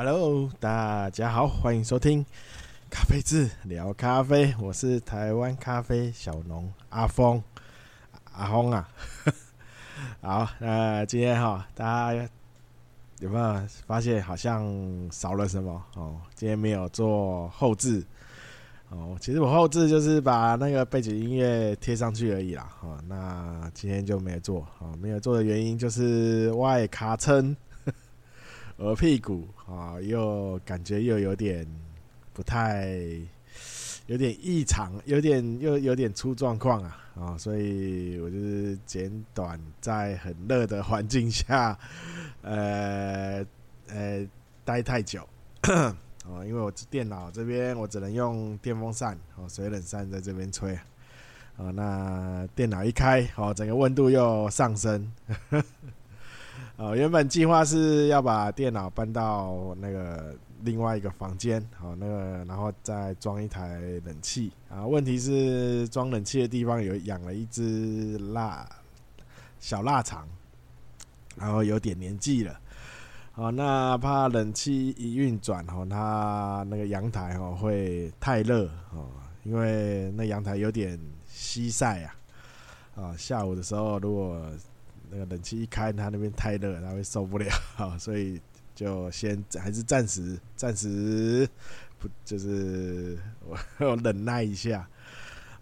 Hello，大家好，欢迎收听咖啡志聊咖啡，我是台湾咖啡小农阿峰，阿峰啊，好，那今天哈，大家有没有发现好像少了什么？哦？今天没有做后置。哦，其实我后置就是把那个背景音乐贴上去而已啦，哦，那今天就没有做，哦，没有做的原因就是外卡称。鹅屁股啊，又感觉又有点不太，有点异常，有点又有点出状况啊啊！所以我就是简短在很热的环境下，呃呃待太久 哦，因为我电脑这边我只能用电风扇哦，水冷扇在这边吹啊，那电脑一开哦，整个温度又上升。呃，原本计划是要把电脑搬到那个另外一个房间，好，那个然后再装一台冷气啊。问题是装冷气的地方有养了一只腊小腊肠，然后有点年纪了，好，那怕冷气一运转，哈，它那个阳台哈会太热哦，因为那阳台有点西晒啊，啊，下午的时候如果那个冷气一开，他那边太热，他会受不了，所以就先还是暂时暂时不就是我我忍耐一下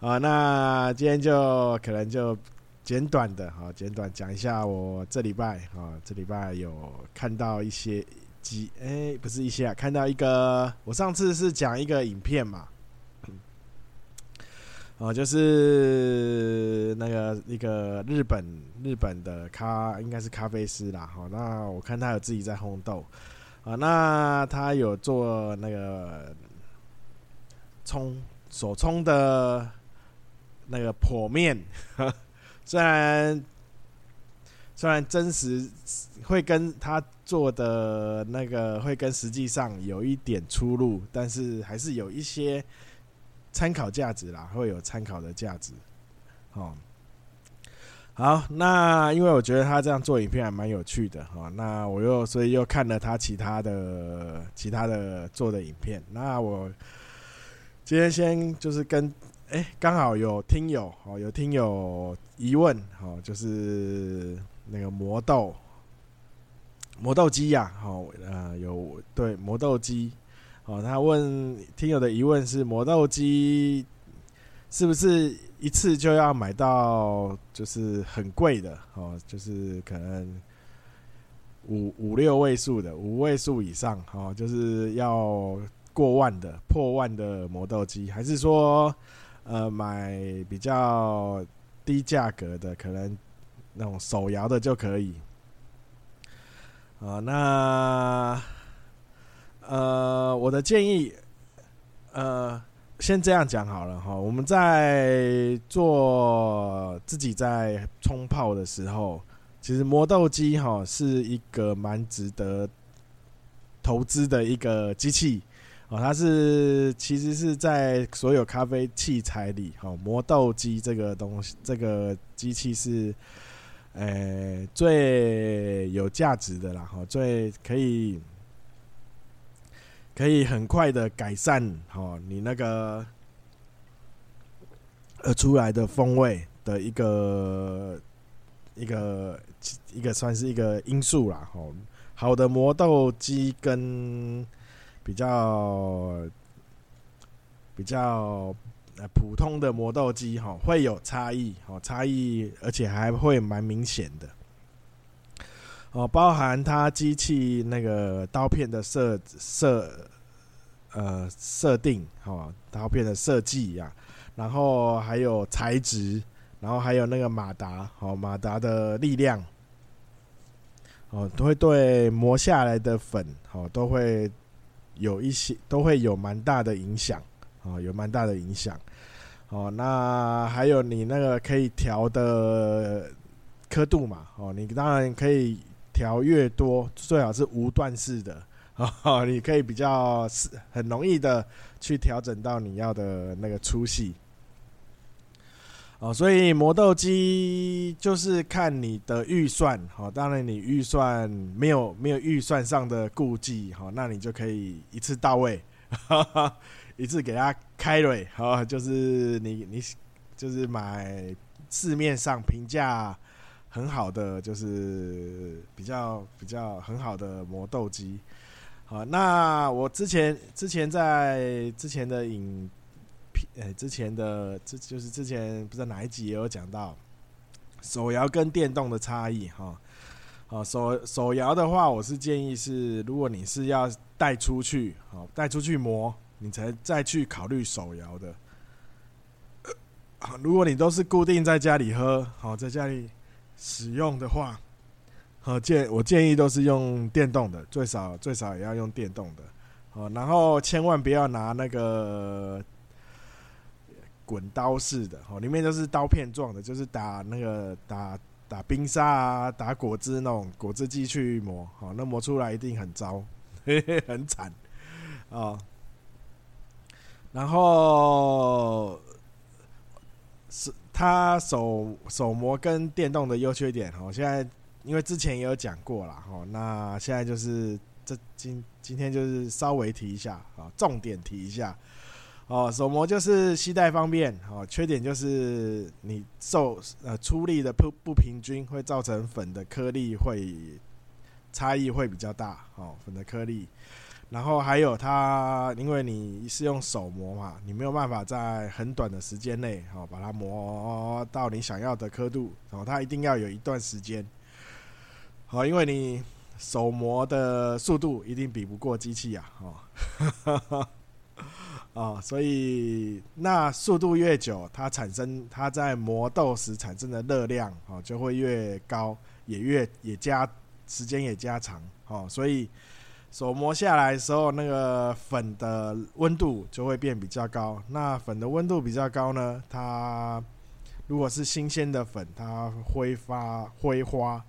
啊。那今天就可能就简短的哈，简短讲一下我这礼拜啊，这礼拜有看到一些几哎，不是一些啊，看到一个我上次是讲一个影片嘛。哦，就是那个一个日本日本的咖，应该是咖啡师啦。好，那我看他有自己在烘豆啊，那他有做那个冲手冲的那个剖面，虽然虽然真实会跟他做的那个会跟实际上有一点出入，但是还是有一些。参考价值啦，会有参考的价值。哦，好，那因为我觉得他这样做影片还蛮有趣的哈，那我又所以又看了他其他的其他的做的影片。那我今天先就是跟哎，刚好有听友哦，有听友疑问哦，就是那个磨豆磨豆机呀，好呃，有对磨豆机。哦，他问听友的疑问是磨豆机是不是一次就要买到就是很贵的哦，就是可能五五六位数的五位数以上哦，就是要过万的破万的磨豆机，还是说呃买比较低价格的，可能那种手摇的就可以？啊，那。呃，我的建议，呃，先这样讲好了哈。我们在做自己在冲泡的时候，其实磨豆机哈是一个蛮值得投资的一个机器哦。它是其实是在所有咖啡器材里，哈，磨豆机这个东西，这个机器是，呃，最有价值的啦，哈，最可以。可以很快的改善哦，你那个呃出来的风味的一个一个一个算是一个因素啦。哦，好的磨豆机跟比较比较呃普通的磨豆机哈会有差异哦，差异而且还会蛮明显的。哦，包含它机器那个刀片的设设呃设定哦，刀片的设计呀，然后还有材质，然后还有那个马达哦，马达的力量哦，都会对磨下来的粉哦，都会有一些都会有蛮大的影响哦，有蛮大的影响哦。那还有你那个可以调的刻度嘛哦，你当然可以。调越多，最好是无段式的，哦，你可以比较是很容易的去调整到你要的那个粗细。哦，所以磨豆机就是看你的预算，好，当然你预算没有没有预算上的顾忌，好，那你就可以一次到位，哈哈，一次给它开瑞，好，就是你你就是买市面上评价很好的，就是比较比较很好的磨豆机，好，那我之前之前在之前的影。呃，之前的这就是之前不知道哪一集也有讲到手摇跟电动的差异哈。哦，手手摇的话，我是建议是，如果你是要带出去，好带出去磨，你才再去考虑手摇的。如果你都是固定在家里喝，好在家里使用的话，好建我建议都是用电动的，最少最少也要用电动的。好，然后千万不要拿那个。滚刀式的哦，里面都是刀片状的，就是打那个打打冰沙啊，打果汁那种果汁机去磨，好，那磨出来一定很糟，嘿嘿，很惨啊。然后是它手手模跟电动的优缺点，哦，现在因为之前也有讲过了，哦，那现在就是这今今天就是稍微提一下啊，重点提一下。哦，手磨就是携带方便，哦，缺点就是你受呃出力的不不平均，会造成粉的颗粒会差异会比较大，哦，粉的颗粒。然后还有它，因为你是用手磨嘛，你没有办法在很短的时间内，哦，把它磨到你想要的刻度，哦，它一定要有一段时间。好，因为你手磨的速度一定比不过机器呀，啊、哦，所以那速度越久，它产生它在磨豆时产生的热量哦，就会越高，也越也加时间也加长哦，所以手磨下来的时候，那个粉的温度就会变比较高。那粉的温度比较高呢，它如果是新鲜的粉，它挥发挥发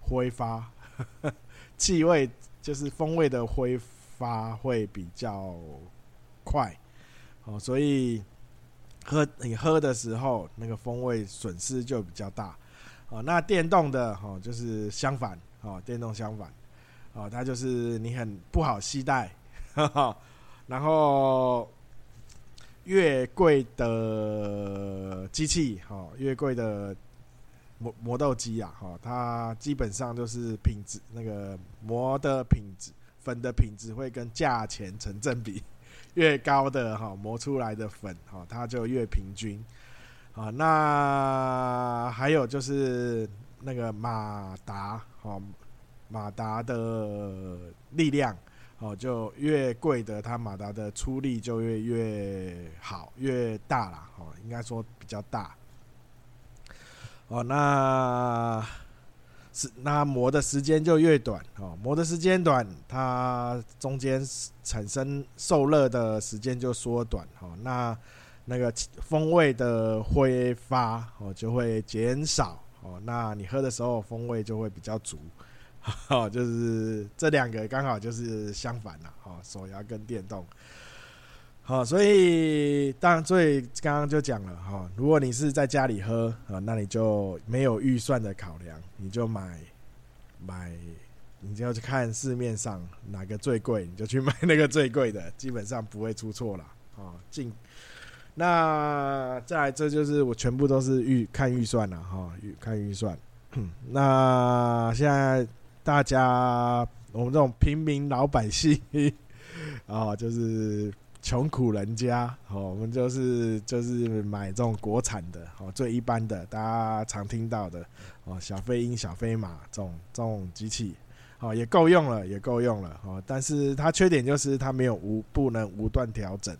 挥发 气味，就是风味的挥发会比较快。哦，所以喝你喝的时候，那个风味损失就比较大。哦，那电动的哦，就是相反。哦，电动相反。哦，它就是你很不好携带。然后越贵的机器，哈，越贵的磨磨豆机啊，哈，它基本上就是品质，那个磨的品质，粉的品质会跟价钱成正比。越高的哈磨出来的粉哈，它就越平均啊。那还有就是那个马达哈，马达的力量哦，就越贵的，它马达的出力就越越好，越大啦。哦，应该说比较大。哦，那。是，那磨的时间就越短哦，磨的时间短，它中间产生受热的时间就缩短哦，那那个风味的挥发哦就会减少哦，那你喝的时候风味就会比较足，好，就是这两个刚好就是相反了哦，手摇跟电动。好，所以当然，所以刚刚就讲了哈，如果你是在家里喝啊，那你就没有预算的考量，你就买买，你就要去看市面上哪个最贵，你就去买那个最贵的，基本上不会出错了啊。进那再来，这就是我全部都是预看预算了哈，预看预算。那现在大家我们这种平民老百姓啊，就是。穷苦人家，哦，我们就是就是买这种国产的，哦，最一般的，大家常听到的，哦，小飞鹰、小飞马这种这种机器，哦，也够用了，也够用了，哦，但是它缺点就是它没有无不能无断调整，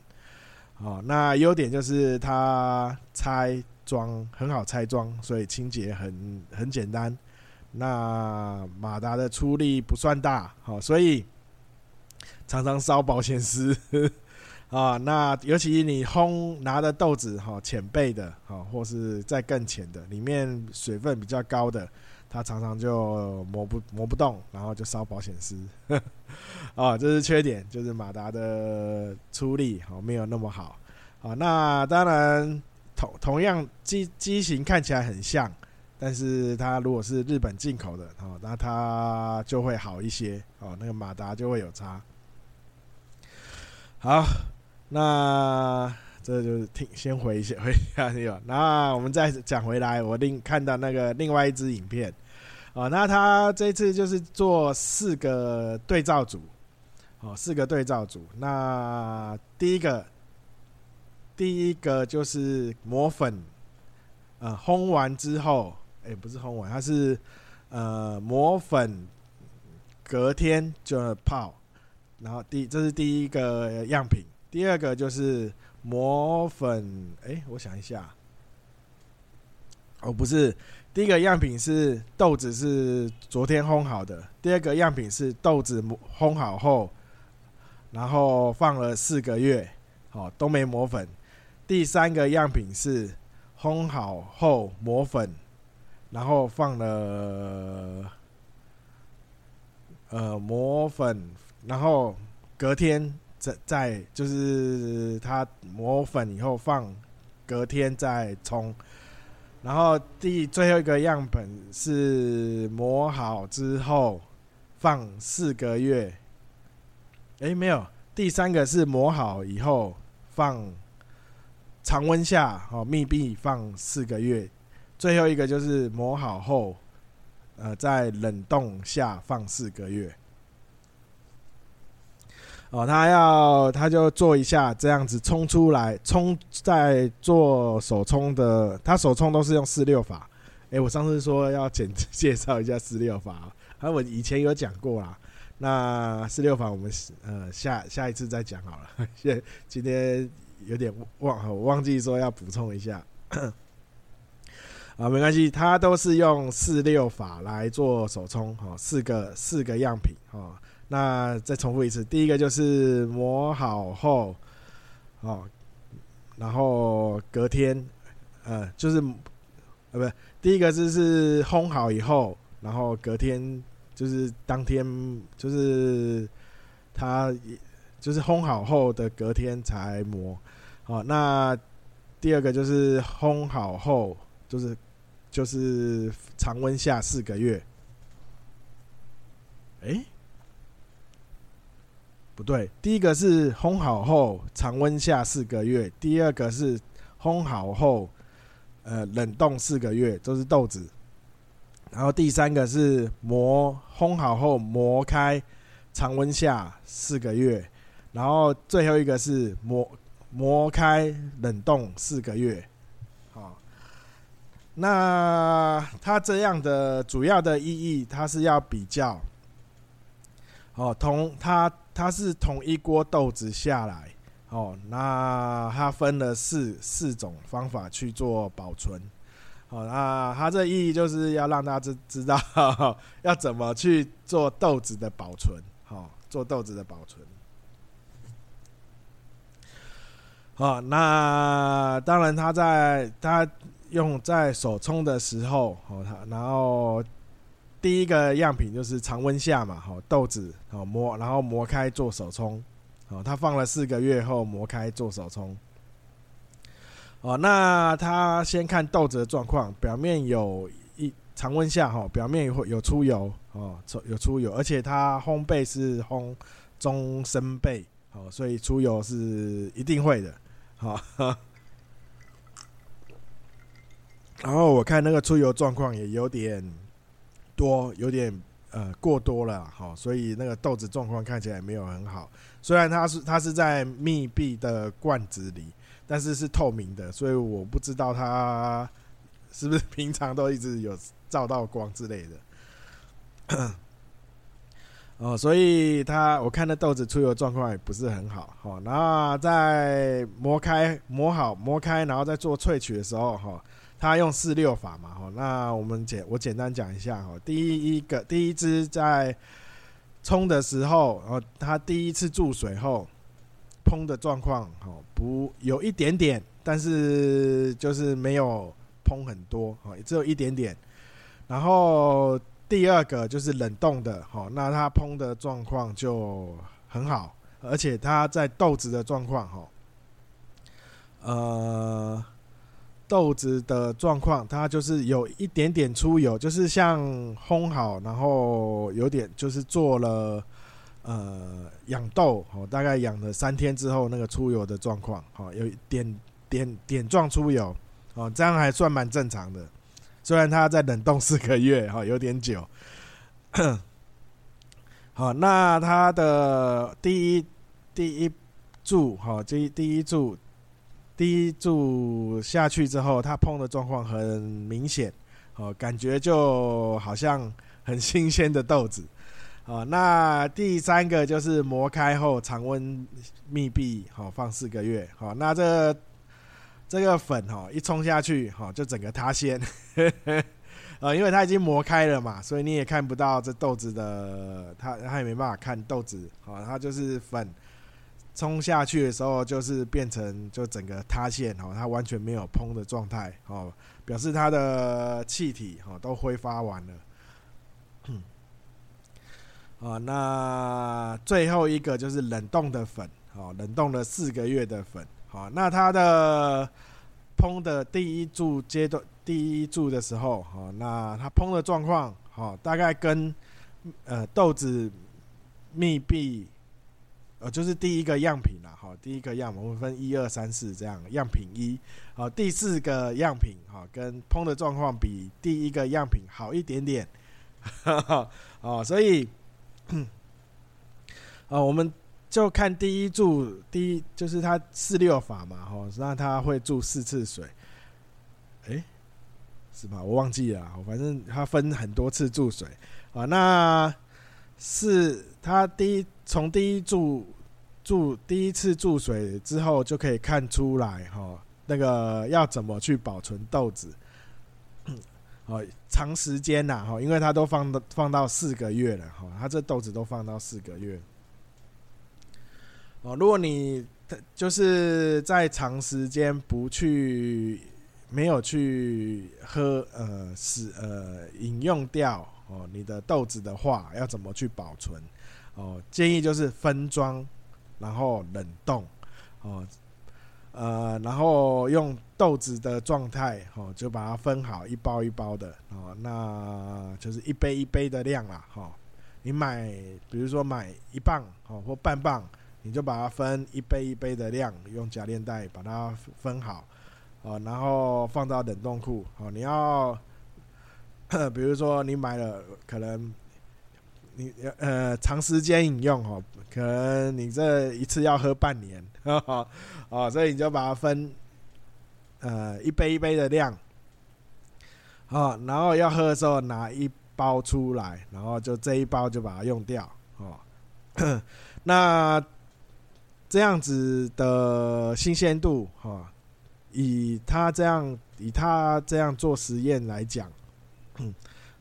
哦，那优点就是它拆装很好拆装，所以清洁很很简单，那马达的出力不算大，好，所以常常烧保险丝。啊，那尤其你烘拿的豆子哈，浅焙的哈，或是再更浅的，里面水分比较高的，它常常就磨不磨不动，然后就烧保险丝。啊，这是缺点，就是马达的出力好没有那么好。啊，那当然同同样机机型看起来很像，但是它如果是日本进口的哦，那它就会好一些哦，那个马达就会有差。好，那这就是听先回一下回一下那个，那我们再讲回来，我另看到那个另外一支影片哦，那他这次就是做四个对照组哦，四个对照组，那第一个。第一个就是磨粉，呃，烘完之后，哎、不是烘完，它是呃磨粉，隔天就泡，然后第这是第一个样品，第二个就是磨粉，哎、我想一下，哦，不是，第一个样品是豆子是昨天烘好的，第二个样品是豆子烘好后，然后放了四个月，哦，都没磨粉。第三个样品是烘好后磨粉，然后放了呃磨粉，然后隔天再再就是它磨粉以后放隔天再冲，然后第最后一个样本是磨好之后放四个月，诶，没有，第三个是磨好以后放。常温下哦，密闭放四个月，最后一个就是磨好后，呃，在冷冻下放四个月。哦，他要他就做一下这样子冲出来，冲在做手冲的，他手冲都是用四六法。哎，我上次说要简介绍一下四六法，啊，我以前有讲过啦。那四六法我们呃下下一次再讲好了，现今天。有点忘，我忘记说要补充一下啊，没关系，它都是用四六法来做手冲，哈，四个四个样品，哈，那再重复一次，第一个就是磨好后，哦，然后隔天，呃，就是呃，不，第一个就是烘好以后，然后隔天就是当天就是它就是烘好后的隔天才磨。好，那第二个就是烘好后，就是就是常温下四个月。哎、不对，第一个是烘好后常温下四个月，第二个是烘好后呃冷冻四个月，都是豆子。然后第三个是磨烘好后磨开常温下四个月，然后最后一个是磨。磨开冷冻四个月，那它这样的主要的意义，它是要比较，哦，同它它是同一锅豆子下来，哦，那它分了四四种方法去做保存，好，那它这意义就是要让大家知知道 要怎么去做豆子的保存，好，做豆子的保存。哦，那当然，他在他用在手冲的时候，哦，它然后第一个样品就是常温下嘛，好豆子，好磨，然后磨开做手冲，哦，它放了四个月后磨开做手冲，哦，那它先看豆子的状况，表面有一常温下，哈，表面会有出油，哦，有出油，而且它烘焙是烘中深焙，哦，所以出油是一定会的。好，然后我看那个出油状况也有点多，有点呃过多了，好，所以那个豆子状况看起来没有很好。虽然它是它是在密闭的罐子里，但是是透明的，所以我不知道它是不是平常都一直有照到光之类的。哦，所以它我看那豆子出油状况也不是很好，好，那在磨开磨好磨开，然后再做萃取的时候，哈，他用四六法嘛，哈，那我们简我简单讲一下，哈，第一个第一只在冲的时候，然后它第一次注水后烹的状况，哈，不有一点点，但是就是没有烹很多，哈，只有一点点，然后。第二个就是冷冻的，好，那它烹的状况就很好，而且它在豆子的状况，哈，呃，豆子的状况，它就是有一点点出油，就是像烘好，然后有点就是做了呃养豆哦，大概养了三天之后，那个出油的状况，哦，有点点点状出油，哦，这样还算蛮正常的。虽然它在冷冻四个月，哈，有点久。好，那它的第一第一柱，哈，第第一柱。第一注下去之后，它碰的状况很明显，哦，感觉就好像很新鲜的豆子，哦，那第三个就是磨开后常温密闭，好放四个月，好，那这这个粉哈一冲下去，哈就整个塌陷，呃，因为它已经磨开了嘛，所以你也看不到这豆子的，它它也没办法看豆子，好，它就是粉。冲下去的时候，就是变成就整个塌陷哦，它完全没有膨的状态哦，表示它的气体哦都挥发完了。啊，那最后一个就是冷冻的粉哦，冷冻了四个月的粉。好，那它的膨的第一柱阶段，第一柱的时候，哦，那它膨的状况，哦，大概跟呃豆子密闭。呃，就是第一个样品啦，好，第一个样我们分一二三四这样，样品一，好，第四个样品，哈，跟膨的状况比第一个样品好一点点，哈 哈哦，所以，啊，我们就看第一注，第一就是它四六法嘛，哈，那它会注四次水，哎，是吧？我忘记了，反正它分很多次注水，啊，那是它第一从第一注。注第一次注水之后，就可以看出来哈，那个要怎么去保存豆子，哦，长时间呐哈，因为它都放到放到四个月了哈，它这豆子都放到四个月，哦，如果你就是在长时间不去没有去喝呃使呃饮用掉哦你的豆子的话，要怎么去保存？哦，建议就是分装。然后冷冻，哦，呃，然后用豆子的状态，哦，就把它分好一包一包的，哦，那就是一杯一杯的量啦，哈。你买，比如说买一磅，哦，或半磅，你就把它分一杯一杯的量，用夹链袋把它分好，哦，然后放到冷冻库，哦，你要，比如说你买了，可能。你呃长时间饮用哦，可能你这一次要喝半年，哦，所以你就把它分呃一杯一杯的量，哦，然后要喝的时候拿一包出来，然后就这一包就把它用掉，哦，那这样子的新鲜度，哈，以他这样以他这样做实验来讲，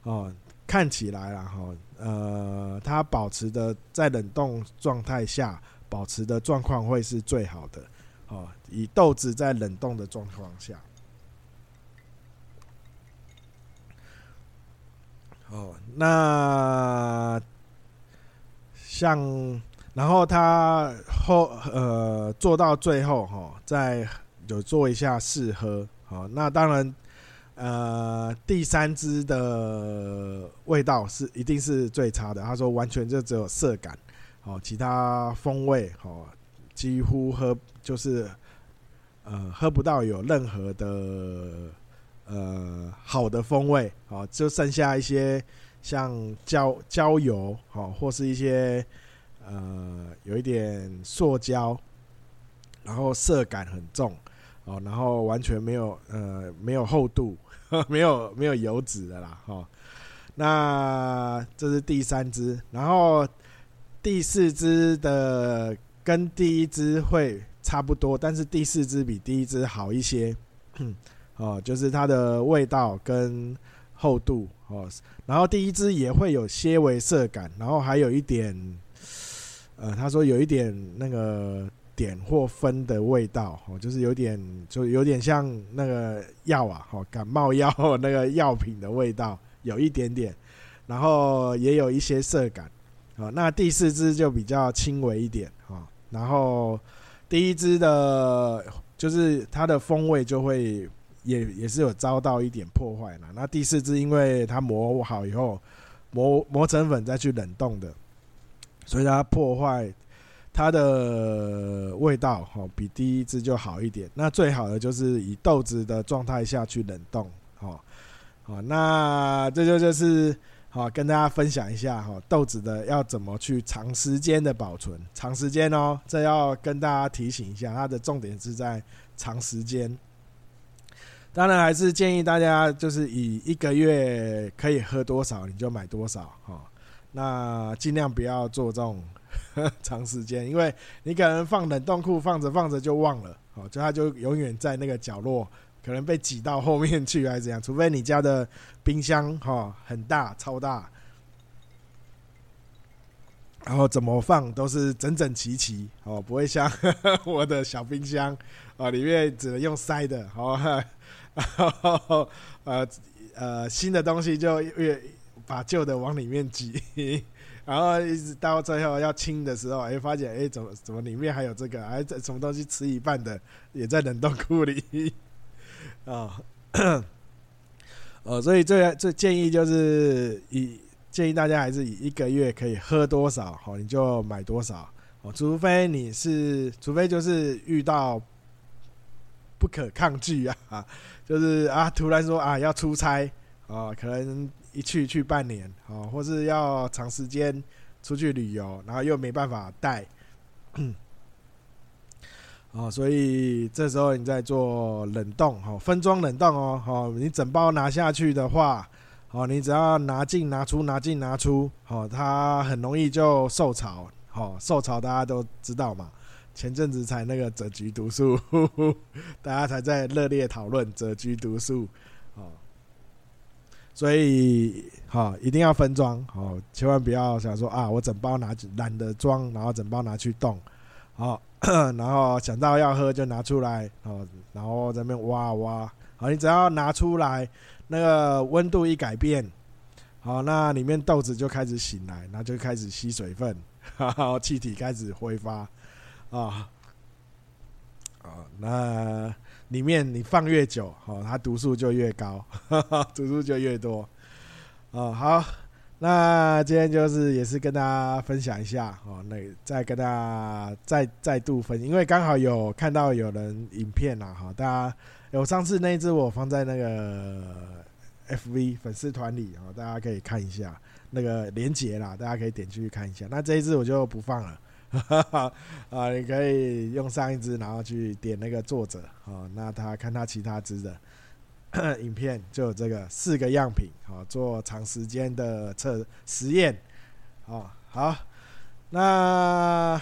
哦，看起来了哈。呃，它保持的在冷冻状态下保持的状况会是最好的，哦，以豆子在冷冻的状况下，哦，那像然后它后呃做到最后哈、哦，再有做一下试喝，好、那当然。呃，第三支的味道是一定是最差的。他说完全就只有涩感，哦，其他风味哦几乎喝就是呃喝不到有任何的呃好的风味，哦，就剩下一些像焦焦油，哦，或是一些呃有一点塑胶，然后涩感很重，哦，然后完全没有呃没有厚度。没有没有油脂的啦，哈，那这是第三支，然后第四支的跟第一只会差不多，但是第四支比第一只好一些，哦，就是它的味道跟厚度哦，然后第一支也会有些微涩感，然后还有一点，呃，他说有一点那个。点或分的味道，哦，就是有点，就有点像那个药啊，哦，感冒药那个药品的味道，有一点点，然后也有一些涩感，哦，那第四支就比较轻微一点，哦，然后第一支的，就是它的风味就会也也是有遭到一点破坏了。那第四支因为它磨好以后磨磨成粉再去冷冻的，所以它破坏它的味道哈，比第一支就好一点。那最好的就是以豆子的状态下去冷冻，哦，好，那这就就是。好，跟大家分享一下哈，豆子的要怎么去长时间的保存，长时间哦，这要跟大家提醒一下，它的重点是在长时间。当然还是建议大家就是以一个月可以喝多少你就买多少哈，那尽量不要做这种 长时间，因为你可能放冷冻库放着放着就忘了，哦，就它就永远在那个角落。可能被挤到后面去还是怎样？除非你家的冰箱哈很大超大，然后怎么放都是整整齐齐哦，不会像 我的小冰箱啊，里面只能用塞的哦，然后呃呃新的东西就越把旧的往里面挤，然后一直到最后要清的时候，哎发现哎怎么怎么里面还有这个，还在什么东西吃一半的也在冷冻库里。啊，呃，所以这这建议就是以建议大家还是以一个月可以喝多少，好，你就买多少，哦，除非你是，除非就是遇到不可抗拒啊，就是啊，突然说啊要出差啊，可能一去去半年啊，或是要长时间出去旅游，然后又没办法带。哦，所以这时候你在做冷冻，哈，分装冷冻哦，好，你整包拿下去的话，哦，你只要拿进拿出，拿进拿出，哦，它很容易就受潮，哦，受潮大家都知道嘛，前阵子才那个折菊毒素，大家才在热烈讨论折菊毒素，所以，好，一定要分装，好，千万不要想说啊，我整包拿懒得装，然后整包拿去冻，好。然后想到要喝就拿出来，哦，然后在那边挖挖，好，你只要拿出来，那个温度一改变，好，那里面豆子就开始醒来，那就开始吸水分，然 后气体开始挥发，啊，啊，那里面你放越久，好，它毒素就越高，毒素就越多，哦，好。那今天就是也是跟大家分享一下哦，那再跟大家再再度分，因为刚好有看到有人影片啦哈，大家有上次那一支我放在那个 FV 粉丝团里哦，大家可以看一下那个连结啦，大家可以点进去看一下。那这一支我就不放了，啊，你可以用上一支，然后去点那个作者哦，那他看他其他支的。影片就有这个四个样品，好做长时间的测实验，好，好，那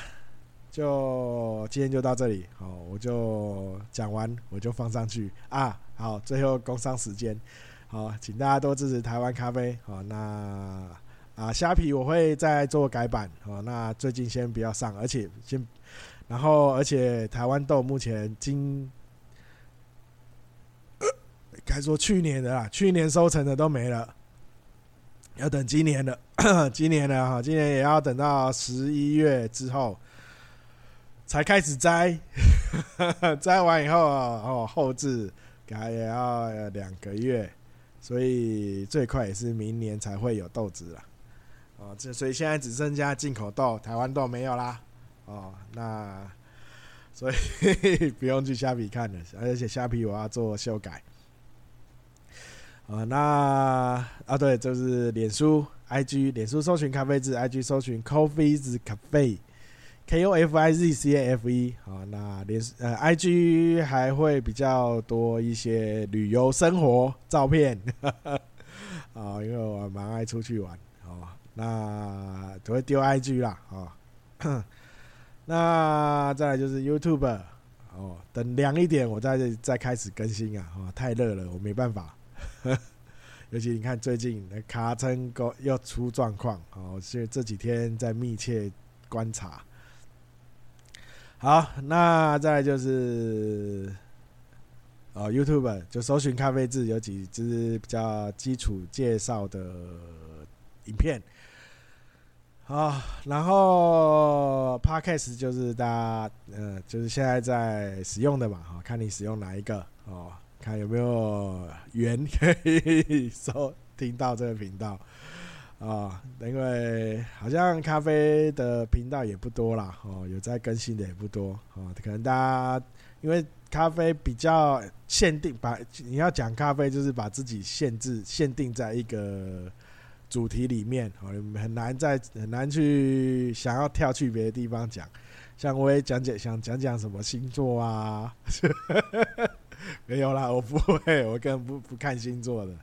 就今天就到这里，好，我就讲完，我就放上去啊，好，最后工商时间，好，请大家多支持台湾咖啡，好，那啊虾皮我会再做改版，哦，那最近先不要上，而且先，然后而且台湾豆目前今该说去年的啦，去年收成的都没了，要等今年的，今年的哈，今年也要等到十一月之后才开始摘，摘完以后哦后置改也要两个月，所以最快也是明年才会有豆子了，哦，这所以现在只剩下进口豆，台湾豆没有啦，哦，那所以 不用去虾皮看了，而且虾皮我要做修改。啊，那啊，对，就是脸书、IG，脸书搜寻咖啡字，IG 搜寻 coffee 字 Cafe，K O F I Z C A F E。好，那脸呃，IG 还会比较多一些旅游生活照片，啊，因为我蛮爱出去玩，那都会丢 IG 啦，啊，那再来就是 YouTube，哦，等凉一点我再再开始更新啊，哦，太热了，我没办法。尤其你看，最近那卡称又出状况，哦，所以这几天在密切观察。好，那再来就是，哦，YouTube 就搜寻咖啡志，有几支比较基础介绍的影片。好，然后 Podcast 就是大家，呃，就是现在在使用的嘛，哈，看你使用哪一个哦。看有没有缘可以收听到这个频道啊，因为好像咖啡的频道也不多啦，哦，有在更新的也不多哦，可能大家因为咖啡比较限定，把你要讲咖啡就是把自己限制限定在一个主题里面哦，很难在很难去想要跳去别的地方讲。像我也讲讲想讲讲什么星座啊，没有啦，我不会，我根本不不看星座的。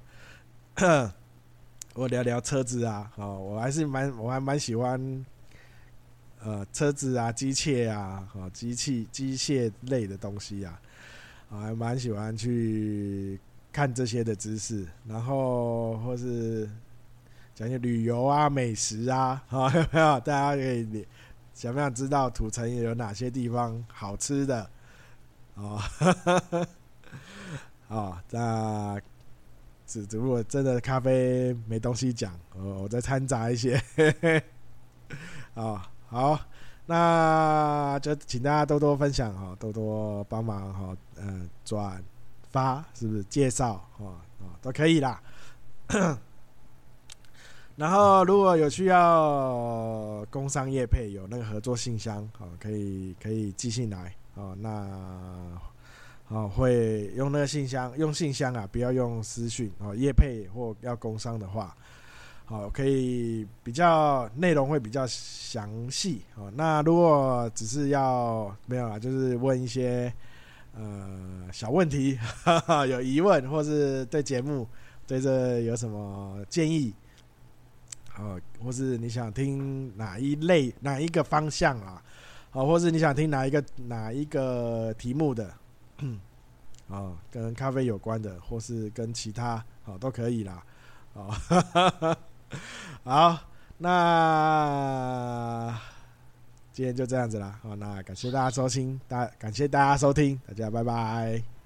我聊聊车子啊，哦，我还是蛮我还蛮喜欢，呃，车子啊，机械啊，哦，机器机械类的东西啊，我还蛮喜欢去看这些的知识，然后或是讲一些旅游啊、美食啊，好，有没有？大家可以。想不想知道土城有哪些地方好吃的？哦，哦，那只只不过真的咖啡没东西讲，我我再掺杂一些。哦，好，那就请大家多多分享哈，多多帮忙哈，嗯，转发是不是介绍哦哦都可以啦。然后如果有需要工商业配，有那个合作信箱，好，可以可以寄信来，哦，那哦会用那个信箱，用信箱啊，不要用私讯哦，业配或要工商的话，好，可以比较内容会比较详细哦。那如果只是要没有啦，就是问一些呃小问题，哈哈，有疑问或是对节目对这有什么建议？哦，或是你想听哪一类哪一个方向啊？哦，或是你想听哪一个哪一个题目的？哦，跟咖啡有关的，或是跟其他哦都可以啦。哦，好，那今天就这样子啦。好，那感谢大家收听，大感谢大家收听，大家拜拜。